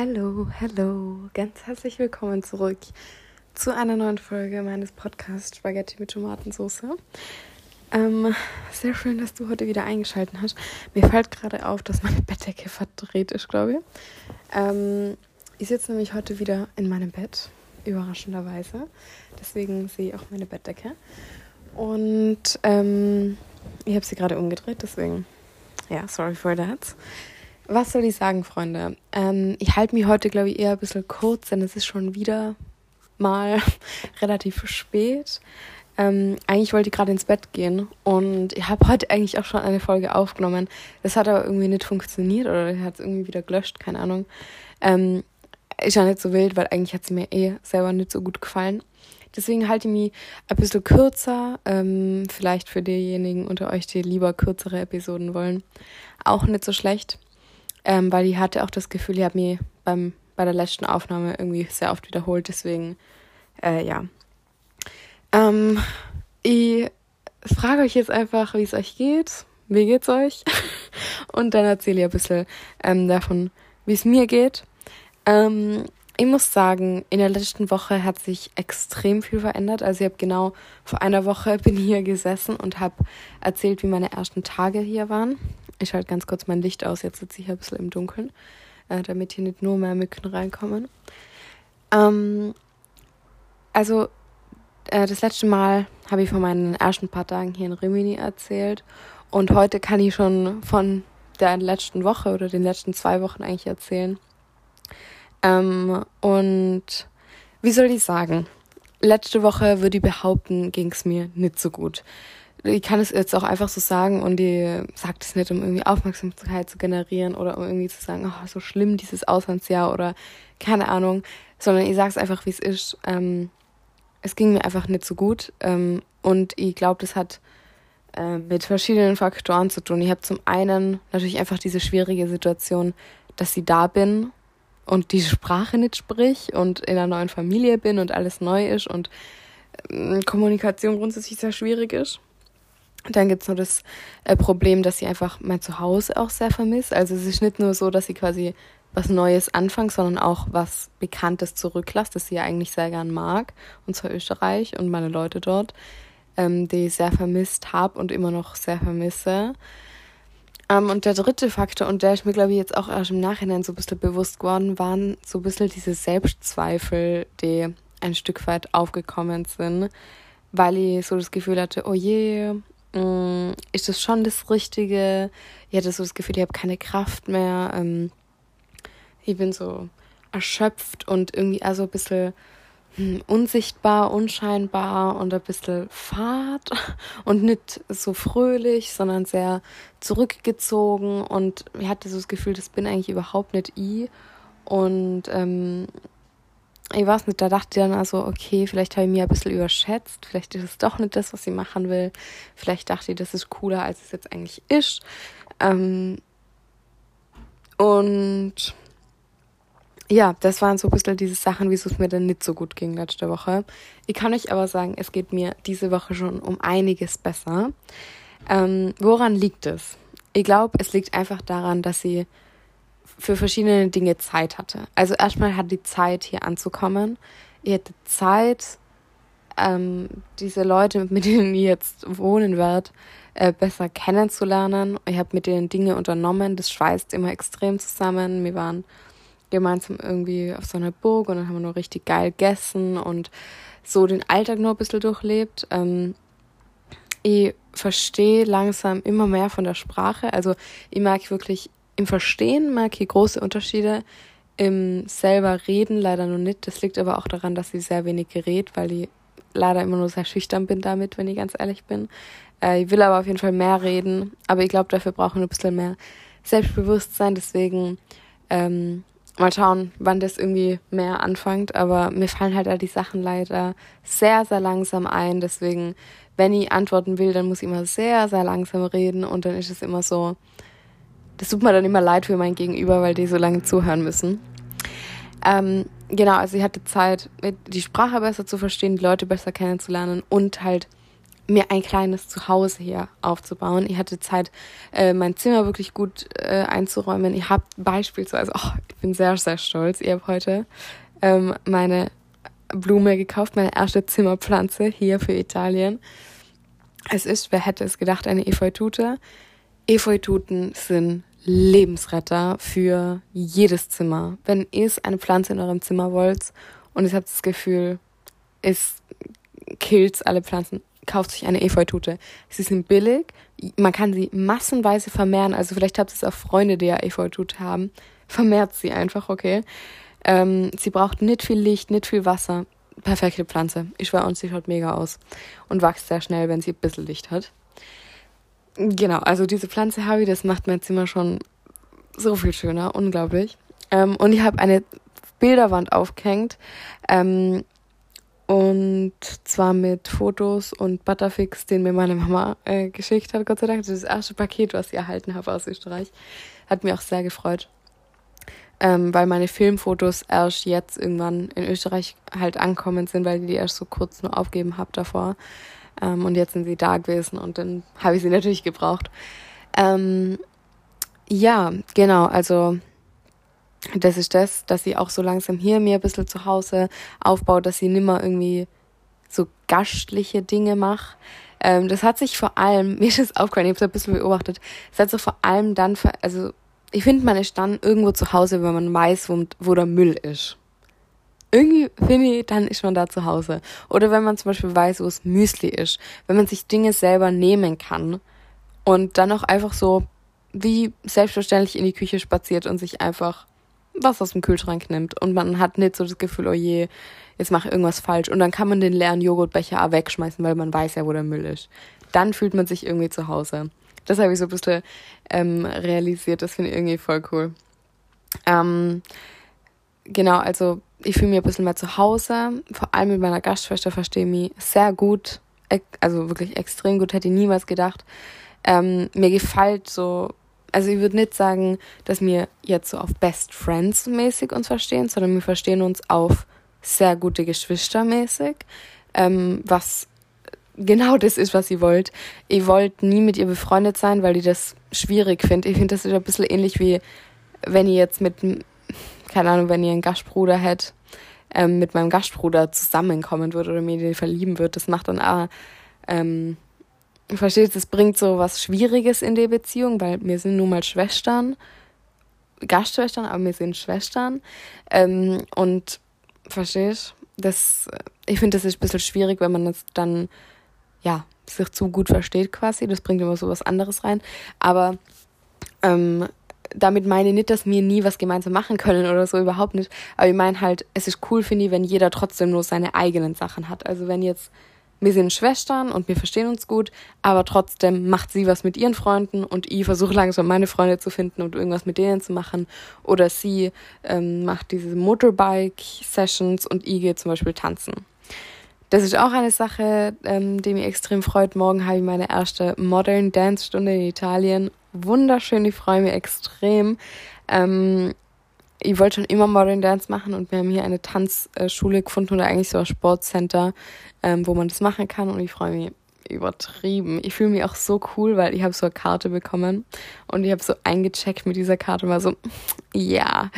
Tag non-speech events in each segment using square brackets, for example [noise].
Hallo, hallo, ganz herzlich willkommen zurück zu einer neuen Folge meines Podcasts Spaghetti mit Tomatensauce. Ähm, sehr schön, dass du heute wieder eingeschaltet hast. Mir fällt gerade auf, dass meine [laughs] Bettdecke verdreht ist, glaube ich. Ähm, ich sitze nämlich heute wieder in meinem Bett, überraschenderweise. Deswegen sehe ich auch meine Bettdecke. Und ähm, ich habe sie gerade umgedreht, deswegen, ja, sorry for that. Was soll ich sagen, Freunde? Ähm, ich halte mich heute, glaube ich, eher ein bisschen kurz, denn es ist schon wieder mal [laughs] relativ spät. Ähm, eigentlich wollte ich gerade ins Bett gehen und ich habe heute eigentlich auch schon eine Folge aufgenommen. Das hat aber irgendwie nicht funktioniert oder hat es irgendwie wieder gelöscht, keine Ahnung. Ähm, ist ja nicht so wild, weil eigentlich hat sie mir eh selber nicht so gut gefallen. Deswegen halte ich mich ein bisschen kürzer, ähm, vielleicht für diejenigen unter euch, die lieber kürzere Episoden wollen. Auch nicht so schlecht ähm, weil ich hatte auch das Gefühl, ich habe mich beim, bei der letzten Aufnahme irgendwie sehr oft wiederholt. Deswegen, äh, ja. Ähm, ich frage euch jetzt einfach, wie es euch geht. Wie geht's euch? [laughs] Und dann erzähle ich ein bisschen ähm, davon, wie es mir geht. Ähm, ich muss sagen, in der letzten Woche hat sich extrem viel verändert. Also ich habe genau vor einer Woche [laughs] bin hier gesessen und habe erzählt, wie meine ersten Tage hier waren. Ich schalte ganz kurz mein Licht aus, jetzt sitze ich hier ein bisschen im Dunkeln, äh, damit hier nicht nur mehr Mücken reinkommen. Ähm, also, äh, das letzte Mal habe ich von meinen ersten paar Tagen hier in Rimini erzählt. Und heute kann ich schon von der letzten Woche oder den letzten zwei Wochen eigentlich erzählen. Ähm, und wie soll ich sagen? Letzte Woche würde ich behaupten, ging es mir nicht so gut ich kann es jetzt auch einfach so sagen und die sagt es nicht, um irgendwie Aufmerksamkeit zu generieren oder um irgendwie zu sagen, oh, so schlimm dieses Auslandsjahr oder keine Ahnung, sondern ich sage es einfach, wie es ist. Ähm, es ging mir einfach nicht so gut ähm, und ich glaube, das hat äh, mit verschiedenen Faktoren zu tun. Ich habe zum einen natürlich einfach diese schwierige Situation, dass ich da bin und die Sprache nicht sprich und in einer neuen Familie bin und alles neu ist und äh, Kommunikation grundsätzlich sehr schwierig ist. Dann gibt es nur das äh, Problem, dass sie einfach mein Zuhause auch sehr vermisst. Also es ist nicht nur so, dass sie quasi was Neues anfangen, sondern auch was Bekanntes zurücklässt, das sie ja eigentlich sehr gern mag, und zwar Österreich und meine Leute dort, ähm, die ich sehr vermisst habe und immer noch sehr vermisse. Ähm, und der dritte Faktor, und der ist mir, glaube ich, jetzt auch erst im Nachhinein so ein bisschen bewusst geworden, waren so ein bisschen diese Selbstzweifel, die ein Stück weit aufgekommen sind, weil ich so das Gefühl hatte, oh je, Mm, ist das schon das Richtige? Ich hatte so das Gefühl, ich habe keine Kraft mehr. Ähm, ich bin so erschöpft und irgendwie also ein bisschen unsichtbar, unscheinbar und ein bisschen fad [laughs] und nicht so fröhlich, sondern sehr zurückgezogen. Und ich hatte so das Gefühl, das bin eigentlich überhaupt nicht ich. Und ähm, ich weiß nicht, da dachte ich dann also, okay, vielleicht habe ich mich ein bisschen überschätzt, vielleicht ist es doch nicht das, was ich machen will, vielleicht dachte ich, das ist cooler, als es jetzt eigentlich ist. Ähm und ja, das waren so ein bisschen diese Sachen, wieso es mir dann nicht so gut ging letzte Woche. Ich kann euch aber sagen, es geht mir diese Woche schon um einiges besser. Ähm, woran liegt es? Ich glaube, es liegt einfach daran, dass sie für verschiedene Dinge Zeit hatte. Also erstmal hatte die Zeit, hier anzukommen. Ich hatte Zeit, ähm, diese Leute, mit denen ich jetzt wohnen werde, äh, besser kennenzulernen. Ich habe mit denen Dinge unternommen. Das schweißt immer extrem zusammen. Wir waren gemeinsam irgendwie auf so einer Burg und dann haben wir nur richtig geil gegessen und so den Alltag nur ein bisschen durchlebt. Ähm, ich verstehe langsam immer mehr von der Sprache. Also ich mag wirklich im Verstehen mag ich große Unterschiede. Im selber Reden leider nur nicht. Das liegt aber auch daran, dass ich sehr wenig gerät, weil ich leider immer nur sehr schüchtern bin damit, wenn ich ganz ehrlich bin. Äh, ich will aber auf jeden Fall mehr reden, aber ich glaube, dafür brauchen wir ein bisschen mehr Selbstbewusstsein. Deswegen ähm, mal schauen, wann das irgendwie mehr anfängt. Aber mir fallen halt all die Sachen leider sehr, sehr langsam ein. Deswegen, wenn ich antworten will, dann muss ich immer sehr, sehr langsam reden und dann ist es immer so, das tut mir dann immer leid für mein Gegenüber, weil die so lange zuhören müssen. Ähm, genau, also ich hatte Zeit, die Sprache besser zu verstehen, die Leute besser kennenzulernen und halt mir ein kleines Zuhause hier aufzubauen. Ich hatte Zeit, äh, mein Zimmer wirklich gut äh, einzuräumen. Ich habe beispielsweise, oh, ich bin sehr, sehr stolz, ich habe heute ähm, meine Blume gekauft, meine erste Zimmerpflanze hier für Italien. Es ist, wer hätte es gedacht, eine Efeutute. Efeututen sind Lebensretter für jedes Zimmer. Wenn ihr eine Pflanze in eurem Zimmer wollt und ihr habt das Gefühl, es killt alle Pflanzen, kauft sich eine Efeutute. Sie sind billig, man kann sie massenweise vermehren. Also vielleicht habt ihr auch Freunde, die ja Efeutute haben. [laughs] Vermehrt sie einfach, okay. Ähm, sie braucht nicht viel Licht, nicht viel Wasser. Perfekte Pflanze. Ich war uns, sie schaut mega aus. Und wächst sehr schnell, wenn sie ein bisschen Licht hat. Genau, also diese Pflanze habe ich, das macht mein Zimmer schon so viel schöner, unglaublich. Ähm, und ich habe eine Bilderwand aufgehängt. Ähm, und zwar mit Fotos und Butterfix, den mir meine Mama äh, geschickt hat, Gott sei Dank. Das ist das erste Paket, was ich erhalten habe aus Österreich. Hat mir auch sehr gefreut. Ähm, weil meine Filmfotos erst jetzt irgendwann in Österreich halt ankommen sind, weil die erst so kurz nur aufgeben habe davor. Ähm, und jetzt sind sie da gewesen und dann habe ich sie natürlich gebraucht. Ähm, ja, genau, also das ist das, dass sie auch so langsam hier mir ein bisschen zu Hause aufbaut, dass sie nimmer irgendwie so gastliche Dinge macht. Ähm, das hat sich vor allem, [laughs] mir ist das aufgefallen, ich habe es ein bisschen beobachtet, es hat sich vor allem dann, also ich finde, man ist dann irgendwo zu Hause, wenn man weiß, wo, wo der Müll ist. Irgendwie finde ich, dann ist man da zu Hause. Oder wenn man zum Beispiel weiß, wo es Müsli ist. Wenn man sich Dinge selber nehmen kann und dann auch einfach so wie selbstverständlich in die Küche spaziert und sich einfach was aus dem Kühlschrank nimmt und man hat nicht so das Gefühl, oh je, jetzt mache ich irgendwas falsch und dann kann man den leeren Joghurtbecher auch wegschmeißen, weil man weiß ja, wo der Müll ist. Dann fühlt man sich irgendwie zu Hause. Das habe ich so ein bisschen ähm, realisiert, das finde ich irgendwie voll cool. Ähm, genau, also ich fühle mich ein bisschen mehr zu Hause, vor allem mit meiner Gastschwester verstehe ich mich sehr gut, also wirklich extrem gut, hätte ich niemals gedacht. Ähm, mir gefällt so also ich würde nicht sagen, dass wir jetzt so auf Best Friends mäßig uns verstehen, sondern wir verstehen uns auf sehr gute Geschwister mäßig, ähm, was genau das ist, was ihr wollt. Ihr wollt nie mit ihr befreundet sein, weil ihr das schwierig findet. Ich finde, das ist ein bisschen ähnlich wie, wenn ihr jetzt mit, keine Ahnung, wenn ihr einen Gastbruder hättet, ähm, mit meinem Gastbruder zusammenkommen würdet oder mir den verlieben würdet. Das macht dann auch, ähm, verstehst, es bringt so was Schwieriges in die Beziehung, weil wir sind nun mal Schwestern, Gastschwestern, aber wir sind Schwestern. Ähm, und verstehst, das, ich finde, das ist ein bisschen schwierig, wenn man das dann, ja, sich zu gut versteht quasi. Das bringt immer so was anderes rein. Aber ähm, damit meine ich nicht, dass wir nie was gemeinsam machen können oder so, überhaupt nicht. Aber ich meine halt, es ist cool, finde ich, wenn jeder trotzdem nur seine eigenen Sachen hat. Also wenn jetzt wir sind Schwestern und wir verstehen uns gut, aber trotzdem macht sie was mit ihren Freunden und ich versuche langsam meine Freunde zu finden und irgendwas mit denen zu machen. Oder sie ähm, macht diese Motorbike-Sessions und ich gehe zum Beispiel tanzen. Das ist auch eine Sache, ähm, die mich extrem freut. Morgen habe ich meine erste Modern Dance Stunde in Italien. Wunderschön, ich freue mich extrem. Ähm, ich wollte schon immer Modern Dance machen und wir haben hier eine Tanzschule gefunden oder eigentlich so ein Sportcenter, ähm, wo man das machen kann und ich freue mich übertrieben. Ich fühle mich auch so cool, weil ich habe so eine Karte bekommen und ich habe so eingecheckt mit dieser Karte und war so, ja,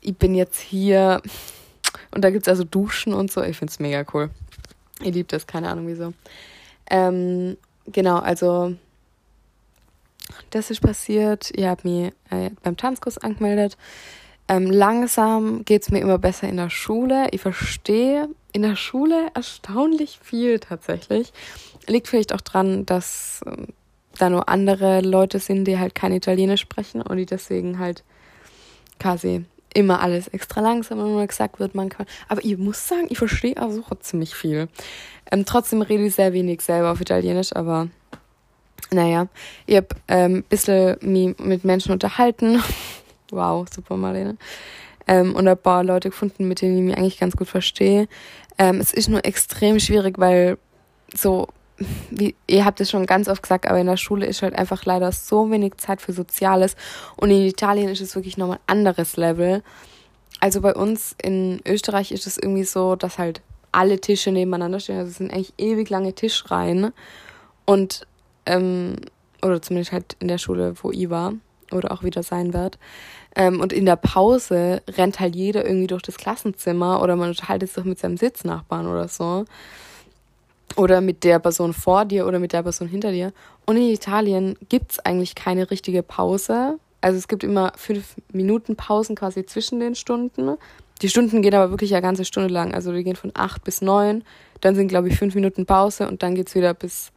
ich bin jetzt hier und da gibt es also Duschen und so. Ich finde es mega cool. Ich liebe das, keine Ahnung wieso. Ähm, genau, also das ist passiert. Ich habe mich äh, beim Tanzkurs angemeldet. Ähm, langsam es mir immer besser in der Schule. Ich verstehe in der Schule erstaunlich viel tatsächlich. Liegt vielleicht auch dran, dass ähm, da nur andere Leute sind, die halt kein Italienisch sprechen und die deswegen halt quasi immer alles extra langsam immer gesagt wird, man kann. Aber ich muss sagen, ich verstehe also ziemlich viel. Ähm, trotzdem rede ich sehr wenig selber auf Italienisch, aber naja, ich habe ähm, ein bisschen mich mit Menschen unterhalten [laughs] Wow, super Marlene. Ähm, und ein paar Leute gefunden, mit denen ich mich eigentlich ganz gut verstehe. Ähm, es ist nur extrem schwierig, weil so, wie, ihr habt es schon ganz oft gesagt, aber in der Schule ist halt einfach leider so wenig Zeit für Soziales. Und in Italien ist es wirklich nochmal ein anderes Level. Also bei uns in Österreich ist es irgendwie so, dass halt alle Tische nebeneinander stehen. Also es sind eigentlich ewig lange Tischreihen. Und, ähm, oder zumindest halt in der Schule, wo ich war, oder auch wieder sein wird. Ähm, und in der Pause rennt halt jeder irgendwie durch das Klassenzimmer oder man unterhaltet sich mit seinem Sitznachbarn oder so. Oder mit der Person vor dir oder mit der Person hinter dir. Und in Italien gibt es eigentlich keine richtige Pause. Also es gibt immer fünf Minuten Pausen quasi zwischen den Stunden. Die Stunden gehen aber wirklich eine ganze Stunde lang. Also die gehen von acht bis neun. Dann sind, glaube ich, fünf Minuten Pause und dann geht es wieder bis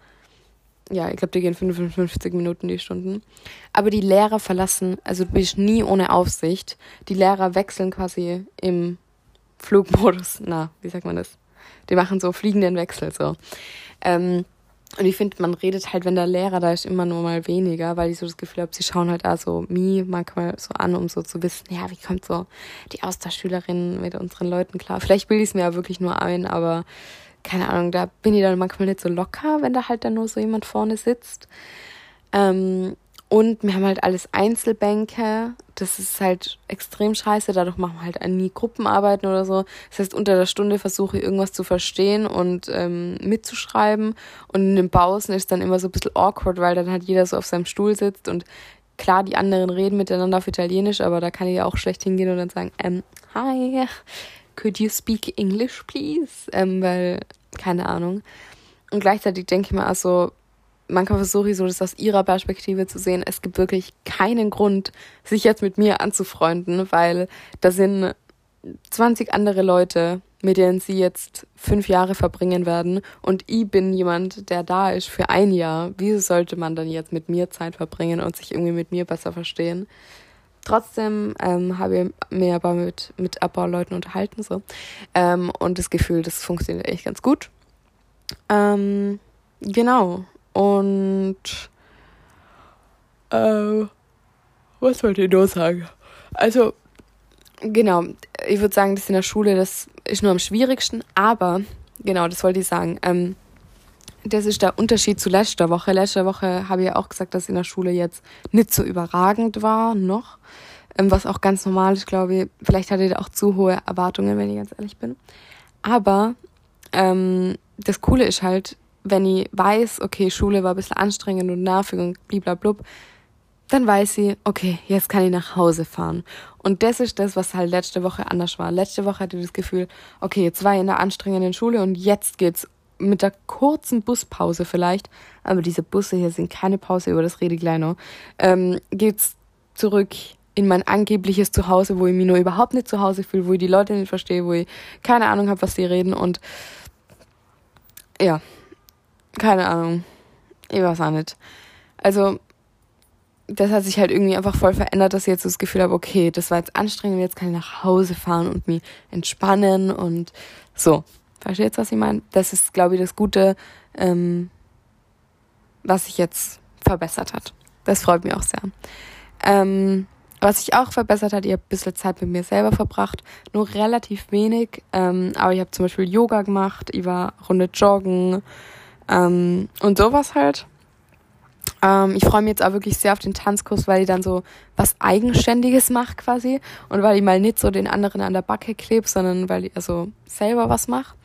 ja, ich glaube, die gehen 55 Minuten die Stunden. Aber die Lehrer verlassen, also du bist nie ohne Aufsicht. Die Lehrer wechseln quasi im Flugmodus. [laughs] Na, wie sagt man das? Die machen so fliegenden Wechsel so. Ähm, und ich finde, man redet halt, wenn der Lehrer da ist, immer nur mal weniger, weil ich so das Gefühl habe, sie schauen halt also mich manchmal so an, um so zu wissen, ja, wie kommt so die Austauschschülerin mit unseren Leuten klar. Vielleicht bilde ich es mir ja wirklich nur ein, aber keine Ahnung, da bin ich dann manchmal nicht so locker, wenn da halt dann nur so jemand vorne sitzt. Ähm, und wir haben halt alles Einzelbänke. Das ist halt extrem scheiße. Dadurch machen wir halt nie Gruppenarbeiten oder so. Das heißt, unter der Stunde versuche ich irgendwas zu verstehen und ähm, mitzuschreiben. Und in den Pausen ist dann immer so ein bisschen awkward, weil dann halt jeder so auf seinem Stuhl sitzt und klar, die anderen reden miteinander auf Italienisch, aber da kann ich ja auch schlecht hingehen und dann sagen, ähm, hi, could you speak English, please? Ähm, weil, keine Ahnung. Und gleichzeitig denke ich mir also, manchmal versuche ich so, das aus ihrer Perspektive zu sehen. Es gibt wirklich keinen Grund, sich jetzt mit mir anzufreunden, weil da sind 20 andere Leute, mit denen sie jetzt fünf Jahre verbringen werden. Und ich bin jemand, der da ist für ein Jahr. Wieso sollte man dann jetzt mit mir Zeit verbringen und sich irgendwie mit mir besser verstehen? Trotzdem ähm, habe ich mir aber mit, mit ein paar Leuten unterhalten so. Ähm, und das Gefühl, das funktioniert echt ganz gut. Ähm, genau. Und äh, was wollte ich nur sagen? Also, genau, ich würde sagen, das in der Schule, das ist nur am schwierigsten, aber genau, das wollte ich sagen. Ähm, das ist der Unterschied zu letzter Woche. Letzte Woche habe ich ja auch gesagt, dass in der Schule jetzt nicht so überragend war, noch. Ähm, was auch ganz normal ist, glaube ich. Vielleicht hatte ich auch zu hohe Erwartungen, wenn ich ganz ehrlich bin. Aber ähm, das Coole ist halt, wenn ich weiß, okay, Schule war ein bisschen anstrengend und nervig und bliblablub, dann weiß ich, okay, jetzt kann ich nach Hause fahren. Und das ist das, was halt letzte Woche anders war. Letzte Woche hatte ich das Gefühl, okay, jetzt war ich in der anstrengenden Schule und jetzt geht's mit der kurzen Buspause vielleicht, aber diese Busse hier sind keine Pause, über das rede ich gleich noch, ähm, geht's zurück in mein angebliches Zuhause, wo ich mich nur überhaupt nicht zu Hause fühle, wo ich die Leute nicht verstehe, wo ich keine Ahnung habe, was sie reden und ja, keine Ahnung. Ich weiß auch nicht. Also, das hat sich halt irgendwie einfach voll verändert, dass ich jetzt das Gefühl habe, okay, das war jetzt anstrengend, jetzt kann ich nach Hause fahren und mich entspannen und so. Versteht was ich meine? Das ist, glaube ich, das Gute, ähm, was sich jetzt verbessert hat. Das freut mich auch sehr. Ähm, was sich auch verbessert hat, ich habe ein bisschen Zeit mit mir selber verbracht, nur relativ wenig, ähm, aber ich habe zum Beispiel Yoga gemacht, ich war Runde joggen ähm, und sowas halt. Ähm, ich freue mich jetzt auch wirklich sehr auf den Tanzkurs, weil ich dann so was Eigenständiges mache quasi und weil ich mal nicht so den anderen an der Backe klebe, sondern weil ich also selber was mache.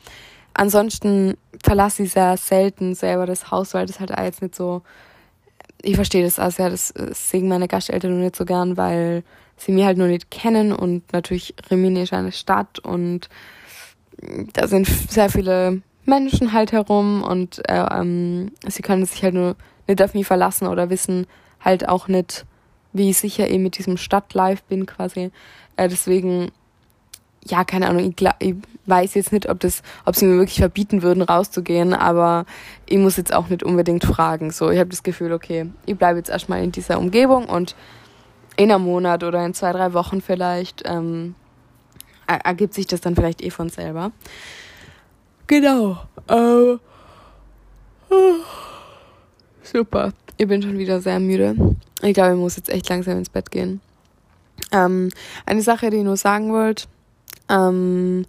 Ansonsten verlasse ich sehr selten selber das Haus, weil das halt auch jetzt nicht so. Ich verstehe das auch sehr, das, das sehen meine Gasteltern nur nicht so gern, weil sie mich halt nur nicht kennen und natürlich Rimini ist eine Stadt und da sind sehr viele Menschen halt herum und äh, ähm, sie können sich halt nur nicht auf mich verlassen oder wissen halt auch nicht, wie sicher ich mit diesem Stadtlife bin quasi. Äh, deswegen, ja, keine Ahnung, ich, ich weiß jetzt nicht, ob das, ob sie mir wirklich verbieten würden, rauszugehen, aber ich muss jetzt auch nicht unbedingt fragen. So, ich habe das Gefühl, okay, ich bleibe jetzt erstmal in dieser Umgebung und in einem Monat oder in zwei, drei Wochen vielleicht ähm, ergibt sich das dann vielleicht eh von selber. Genau. Äh, super. Ich bin schon wieder sehr müde. Ich glaube, ich muss jetzt echt langsam ins Bett gehen. Ähm, eine Sache, die ich nur sagen wollte. Ähm,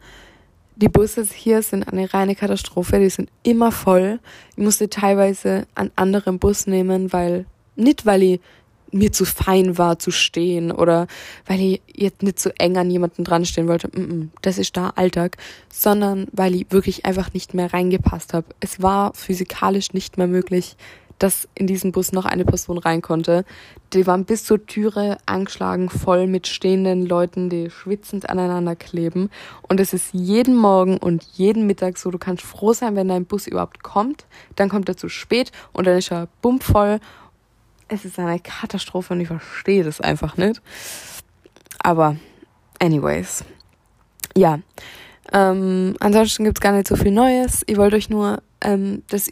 die Busse hier sind eine reine Katastrophe. Die sind immer voll. Ich musste teilweise einen anderen Bus nehmen, weil, nicht weil ich mir zu fein war zu stehen oder weil ich jetzt nicht so eng an jemanden dran stehen wollte. Das ist da Alltag, sondern weil ich wirklich einfach nicht mehr reingepasst habe. Es war physikalisch nicht mehr möglich, dass in diesen Bus noch eine Person rein konnte. Die waren bis zur Türe angeschlagen, voll mit stehenden Leuten, die schwitzend aneinander kleben. Und es ist jeden Morgen und jeden Mittag so, du kannst froh sein, wenn dein Bus überhaupt kommt. Dann kommt er zu spät und dann ist er bummvoll. Es ist eine Katastrophe und ich verstehe das einfach nicht. Aber, anyways. Ja. Ähm, ansonsten gibt's gar nicht so viel Neues. Ich wollte euch nur ähm, das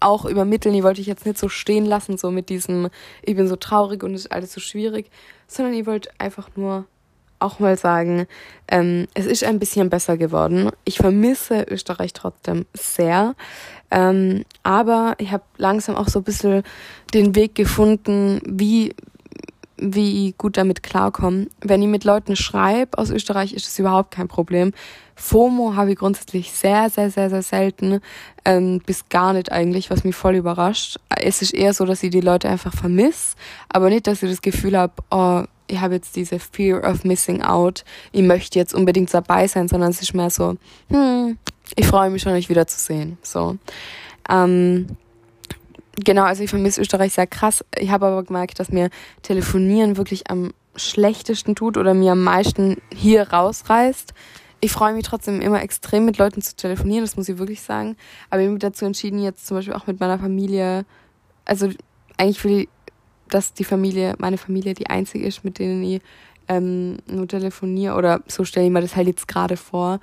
auch übermitteln. Die wollte ich jetzt nicht so stehen lassen, so mit diesem, ich bin so traurig und es ist alles so schwierig, sondern ich wollte einfach nur auch mal sagen, ähm, es ist ein bisschen besser geworden. Ich vermisse Österreich trotzdem sehr. Ähm, aber ich habe langsam auch so ein bisschen den Weg gefunden, wie, wie gut damit klarkommen. Wenn ich mit Leuten schreibe aus Österreich, ist es überhaupt kein Problem. FOMO habe ich grundsätzlich sehr, sehr, sehr, sehr selten, ähm, bis gar nicht eigentlich, was mich voll überrascht. Es ist eher so, dass ich die Leute einfach vermisse, aber nicht, dass ich das Gefühl habe, oh, ich habe jetzt diese Fear of Missing Out, ich möchte jetzt unbedingt dabei sein, sondern es ist mehr so, hm, ich freue mich schon, euch wiederzusehen. So. Ähm, genau, also ich vermisse Österreich sehr krass. Ich habe aber gemerkt, dass mir Telefonieren wirklich am schlechtesten tut oder mir am meisten hier rausreißt ich freue mich trotzdem immer extrem mit Leuten zu telefonieren, das muss ich wirklich sagen. Aber ich habe mich dazu entschieden, jetzt zum Beispiel auch mit meiner Familie, also eigentlich will ich, dass die Familie, meine Familie die einzige ist, mit denen ich ähm, nur telefoniere oder so stelle ich mir das halt jetzt gerade vor.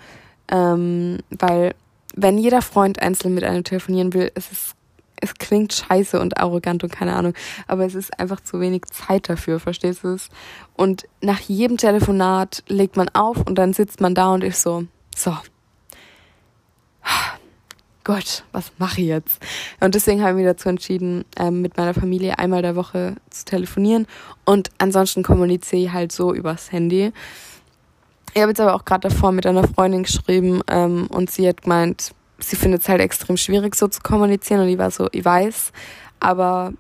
Ähm, weil wenn jeder Freund einzeln mit einem telefonieren will, es ist es klingt scheiße und arrogant und keine Ahnung, aber es ist einfach zu wenig Zeit dafür, verstehst du es? Und nach jedem Telefonat legt man auf und dann sitzt man da und ist so, so. Gott, was mache ich jetzt? Und deswegen habe ich mich dazu entschieden, ähm, mit meiner Familie einmal der Woche zu telefonieren und ansonsten kommuniziere ich halt so übers Handy. Ich habe jetzt aber auch gerade davor mit einer Freundin geschrieben ähm, und sie hat gemeint, sie findet es halt extrem schwierig, so zu kommunizieren. Und ich war so, ich weiß, aber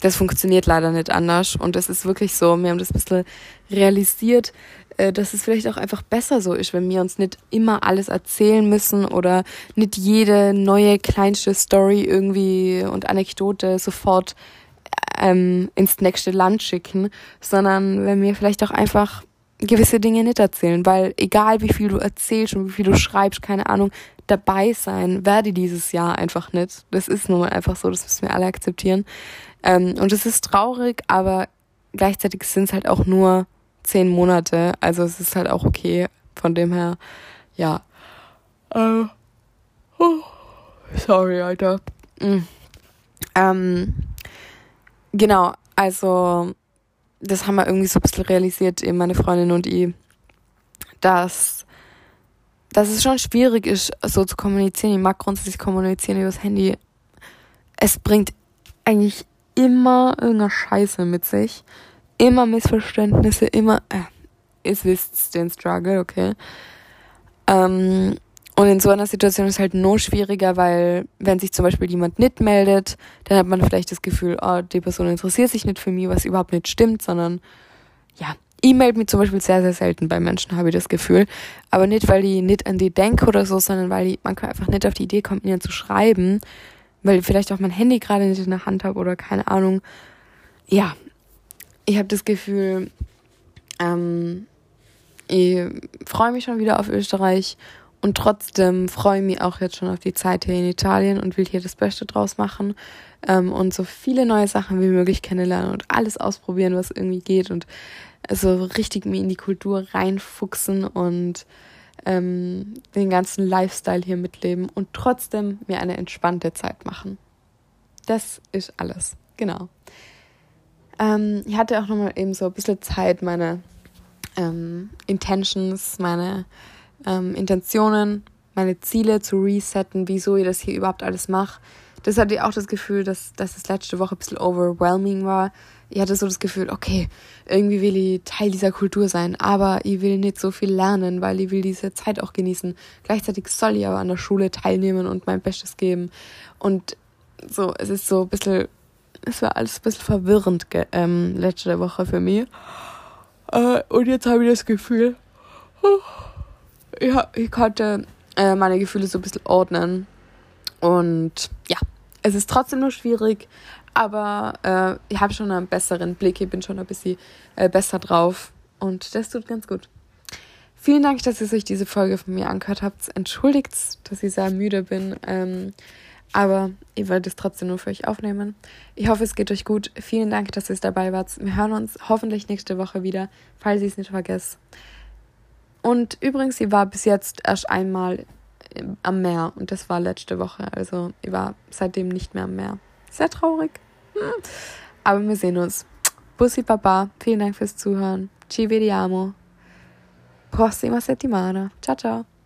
das funktioniert leider nicht anders. Und es ist wirklich so, wir haben das ein bisschen realisiert, äh, dass es vielleicht auch einfach besser so ist, wenn wir uns nicht immer alles erzählen müssen oder nicht jede neue kleinste Story irgendwie und Anekdote sofort ähm, ins nächste Land schicken, sondern wenn wir vielleicht auch einfach gewisse Dinge nicht erzählen, weil egal wie viel du erzählst und wie viel du schreibst, keine Ahnung, dabei sein werde dieses Jahr einfach nicht. Das ist nun mal einfach so, das müssen wir alle akzeptieren. Ähm, und es ist traurig, aber gleichzeitig sind es halt auch nur zehn Monate, also es ist halt auch okay. Von dem her, ja. Äh, oh, sorry, Alter. Mhm. Ähm, genau, also das haben wir irgendwie so ein bisschen realisiert, eben meine Freundin und ich, dass, dass es schon schwierig ist, so zu kommunizieren. Ich mag grundsätzlich kommunizieren übers Handy. Es bringt eigentlich immer irgendeine Scheiße mit sich. Immer Missverständnisse, immer, äh, ihr wisst den Struggle, okay. Ähm, und in so einer Situation ist es halt nur schwieriger, weil wenn sich zum Beispiel jemand nicht meldet, dann hat man vielleicht das Gefühl, oh, die Person interessiert sich nicht für mich, was überhaupt nicht stimmt, sondern ja, ich melde mich zum Beispiel sehr, sehr selten bei Menschen, habe ich das Gefühl. Aber nicht, weil ich nicht an die denke oder so, sondern weil ich manchmal einfach nicht auf die Idee kommt, ihnen zu schreiben, weil ich vielleicht auch mein Handy gerade nicht in der Hand habe oder keine Ahnung. Ja, ich habe das Gefühl, ähm, ich freue mich schon wieder auf Österreich und trotzdem freue ich mich auch jetzt schon auf die Zeit hier in Italien und will hier das Beste draus machen ähm, und so viele neue Sachen wie möglich kennenlernen und alles ausprobieren, was irgendwie geht und so richtig mir in die Kultur reinfuchsen und ähm, den ganzen Lifestyle hier mitleben und trotzdem mir eine entspannte Zeit machen. Das ist alles, genau. Ähm, ich hatte auch nochmal eben so ein bisschen Zeit, meine ähm, Intentions, meine ähm, Intentionen, meine Ziele zu resetten, wieso ich das hier überhaupt alles mache. Das hatte ich auch das Gefühl, dass, dass das letzte Woche ein bisschen overwhelming war. Ich hatte so das Gefühl, okay, irgendwie will ich Teil dieser Kultur sein, aber ich will nicht so viel lernen, weil ich will diese Zeit auch genießen. Gleichzeitig soll ich aber an der Schule teilnehmen und mein Bestes geben. Und so, es ist so ein bisschen es war alles ein bisschen verwirrend ähm, letzte Woche für mich. Äh, und jetzt habe ich das Gefühl, ja, ich konnte äh, meine Gefühle so ein bisschen ordnen. Und ja, es ist trotzdem nur schwierig, aber äh, ich habe schon einen besseren Blick, ich bin schon ein bisschen äh, besser drauf und das tut ganz gut. Vielen Dank, dass ihr euch diese Folge von mir angehört habt. Entschuldigt, dass ich sehr müde bin, ähm, aber ich werde es trotzdem nur für euch aufnehmen. Ich hoffe, es geht euch gut. Vielen Dank, dass ihr dabei wart. Wir hören uns hoffentlich nächste Woche wieder, falls ich es nicht vergesse. Und übrigens, ich war bis jetzt erst einmal am Meer und das war letzte Woche. Also ich war seitdem nicht mehr am Meer. Sehr traurig. Hm. Aber wir sehen uns. Bussi Papa, vielen Dank fürs Zuhören. Ci vediamo. Prossima settimana. Ciao ciao.